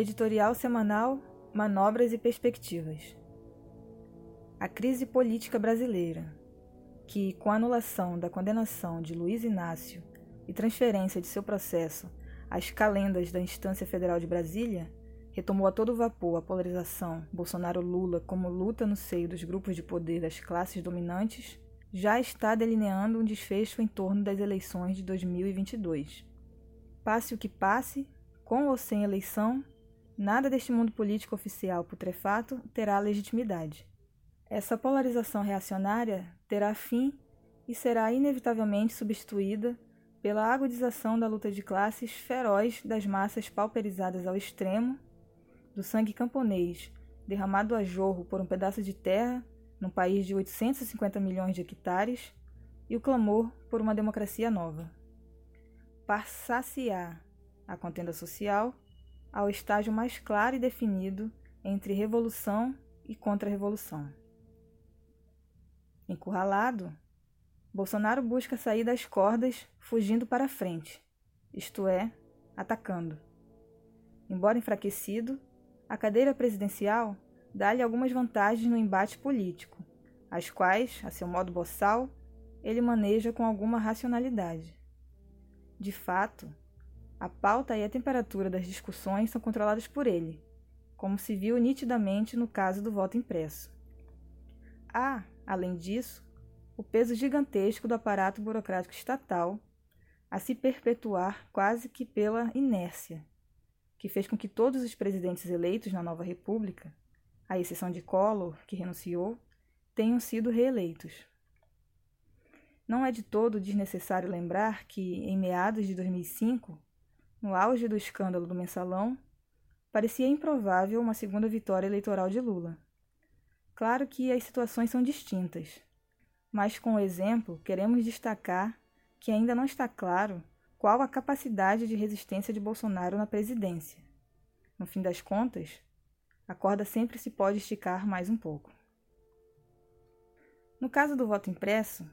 Editorial semanal Manobras e Perspectivas. A crise política brasileira, que, com a anulação da condenação de Luiz Inácio e transferência de seu processo às calendas da Instância Federal de Brasília, retomou a todo vapor a polarização Bolsonaro-Lula como luta no seio dos grupos de poder das classes dominantes, já está delineando um desfecho em torno das eleições de 2022. Passe o que passe, com ou sem eleição, Nada deste mundo político oficial putrefato terá legitimidade. Essa polarização reacionária terá fim e será inevitavelmente substituída pela agudização da luta de classes feroz das massas pauperizadas ao extremo, do sangue camponês derramado a jorro por um pedaço de terra num país de 850 milhões de hectares, e o clamor por uma democracia nova. Passar-se-á a contenda social ao estágio mais claro e definido entre revolução e contra-revolução. Encurralado, Bolsonaro busca sair das cordas fugindo para frente, isto é, atacando. Embora enfraquecido, a cadeira presidencial dá-lhe algumas vantagens no embate político, as quais, a seu modo boçal, ele maneja com alguma racionalidade. De fato, a pauta e a temperatura das discussões são controladas por ele, como se viu nitidamente no caso do voto impresso. Há, além disso, o peso gigantesco do aparato burocrático estatal a se perpetuar quase que pela inércia, que fez com que todos os presidentes eleitos na nova República, à exceção de Collor, que renunciou, tenham sido reeleitos. Não é de todo desnecessário lembrar que, em meados de 2005, no auge do escândalo do mensalão, parecia improvável uma segunda vitória eleitoral de Lula. Claro que as situações são distintas, mas com o exemplo queremos destacar que ainda não está claro qual a capacidade de resistência de Bolsonaro na presidência. No fim das contas, a corda sempre se pode esticar mais um pouco. No caso do voto impresso,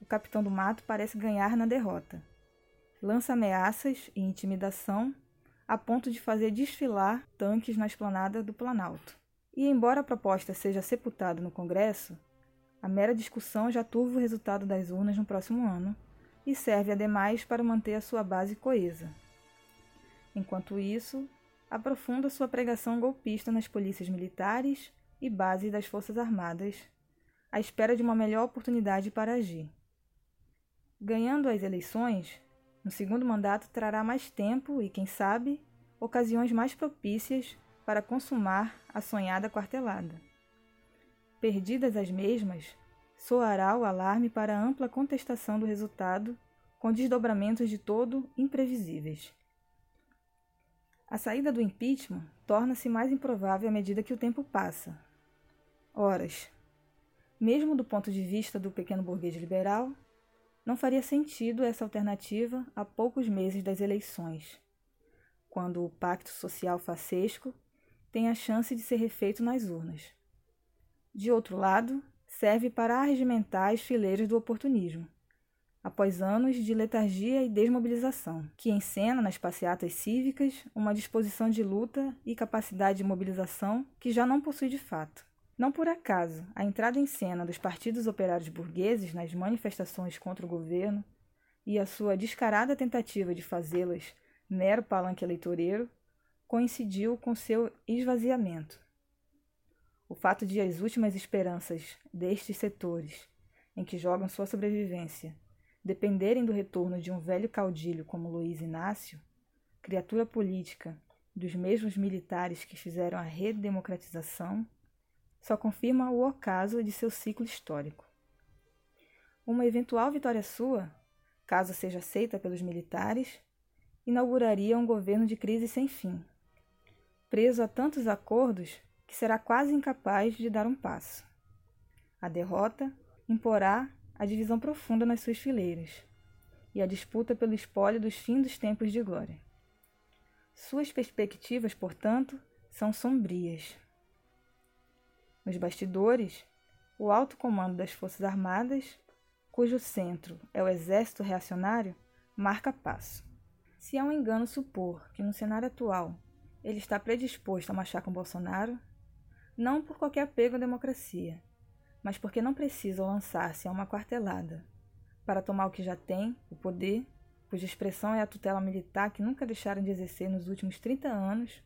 o capitão do mato parece ganhar na derrota lança ameaças e intimidação a ponto de fazer desfilar tanques na esplanada do Planalto. E, embora a proposta seja sepultada no Congresso, a mera discussão já turva o resultado das urnas no próximo ano e serve, ademais, para manter a sua base coesa. Enquanto isso, aprofunda sua pregação golpista nas polícias militares e base das Forças Armadas, à espera de uma melhor oportunidade para agir. Ganhando as eleições, um segundo mandato trará mais tempo e, quem sabe, ocasiões mais propícias para consumar a sonhada quartelada. Perdidas as mesmas, soará o alarme para a ampla contestação do resultado, com desdobramentos de todo imprevisíveis. A saída do impeachment torna-se mais improvável à medida que o tempo passa. Horas. Mesmo do ponto de vista do pequeno burguês liberal, não faria sentido essa alternativa a poucos meses das eleições, quando o pacto social facesco tem a chance de ser refeito nas urnas. De outro lado, serve para arregimentar as fileiras do oportunismo, após anos de letargia e desmobilização, que encena nas passeatas cívicas uma disposição de luta e capacidade de mobilização que já não possui de fato. Não por acaso, a entrada em cena dos partidos operários burgueses nas manifestações contra o governo e a sua descarada tentativa de fazê-las mero palanque eleitoreiro coincidiu com seu esvaziamento. O fato de as últimas esperanças destes setores, em que jogam sua sobrevivência, dependerem do retorno de um velho caudilho como Luiz Inácio, criatura política dos mesmos militares que fizeram a redemocratização, só confirma o ocaso de seu ciclo histórico. Uma eventual vitória sua, caso seja aceita pelos militares, inauguraria um governo de crise sem fim, preso a tantos acordos que será quase incapaz de dar um passo. A derrota imporá a divisão profunda nas suas fileiras e a disputa pelo espólio dos fins dos tempos de glória. Suas perspectivas, portanto, são sombrias. Nos bastidores, o alto comando das Forças Armadas, cujo centro é o Exército Reacionário, marca passo. Se é um engano supor que no cenário atual ele está predisposto a marchar com Bolsonaro, não por qualquer apego à democracia, mas porque não precisa lançar-se a uma quartelada para tomar o que já tem, o poder, cuja expressão é a tutela militar que nunca deixaram de exercer nos últimos 30 anos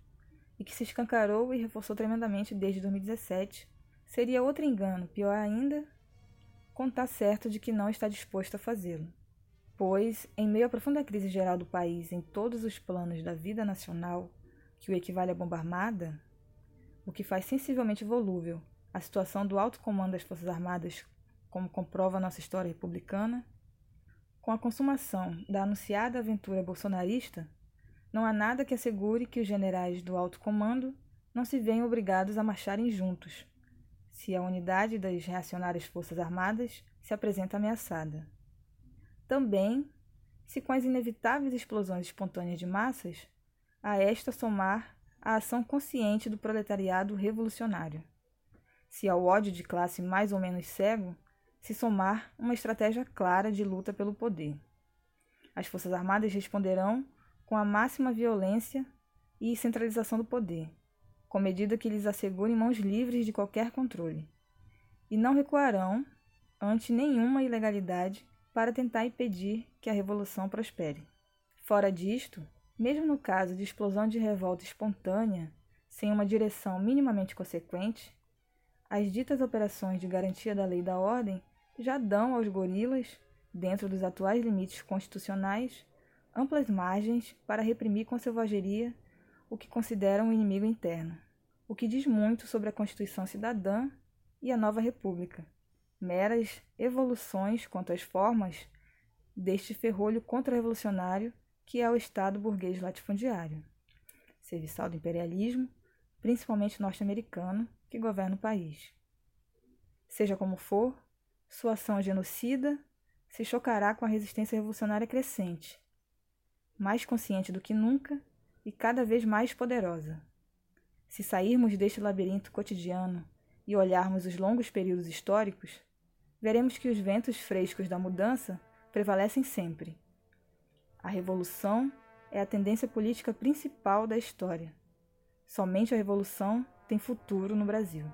e que se escancarou e reforçou tremendamente desde 2017, seria outro engano, pior ainda, contar certo de que não está disposto a fazê-lo. Pois, em meio à profunda crise geral do país em todos os planos da vida nacional, que o equivale à bomba armada, o que faz sensivelmente volúvel a situação do alto comando das Forças Armadas, como comprova nossa história republicana, com a consumação da anunciada aventura bolsonarista, não há nada que assegure que os generais do alto comando não se venham obrigados a marcharem juntos, se a unidade das reacionárias Forças Armadas se apresenta ameaçada. Também, se com as inevitáveis explosões espontâneas de massas, a esta somar a ação consciente do proletariado revolucionário. Se ao ódio de classe mais ou menos cego, se somar uma estratégia clara de luta pelo poder. As Forças Armadas responderão com a máxima violência e centralização do poder, com medida que lhes assegure mãos livres de qualquer controle, e não recuarão ante nenhuma ilegalidade para tentar impedir que a revolução prospere. Fora disto, mesmo no caso de explosão de revolta espontânea, sem uma direção minimamente consequente, as ditas operações de garantia da lei e da ordem já dão aos gorilas, dentro dos atuais limites constitucionais, amplas margens para reprimir com selvageria o que consideram um inimigo interno, o que diz muito sobre a Constituição Cidadã e a nova República, meras evoluções quanto às formas deste ferrolho contra-revolucionário que é o Estado burguês latifundiário, serviçal do imperialismo, principalmente norte-americano, que governa o país. Seja como for, sua ação genocida se chocará com a resistência revolucionária crescente, mais consciente do que nunca e cada vez mais poderosa. Se sairmos deste labirinto cotidiano e olharmos os longos períodos históricos, veremos que os ventos frescos da mudança prevalecem sempre. A revolução é a tendência política principal da história. Somente a revolução tem futuro no Brasil.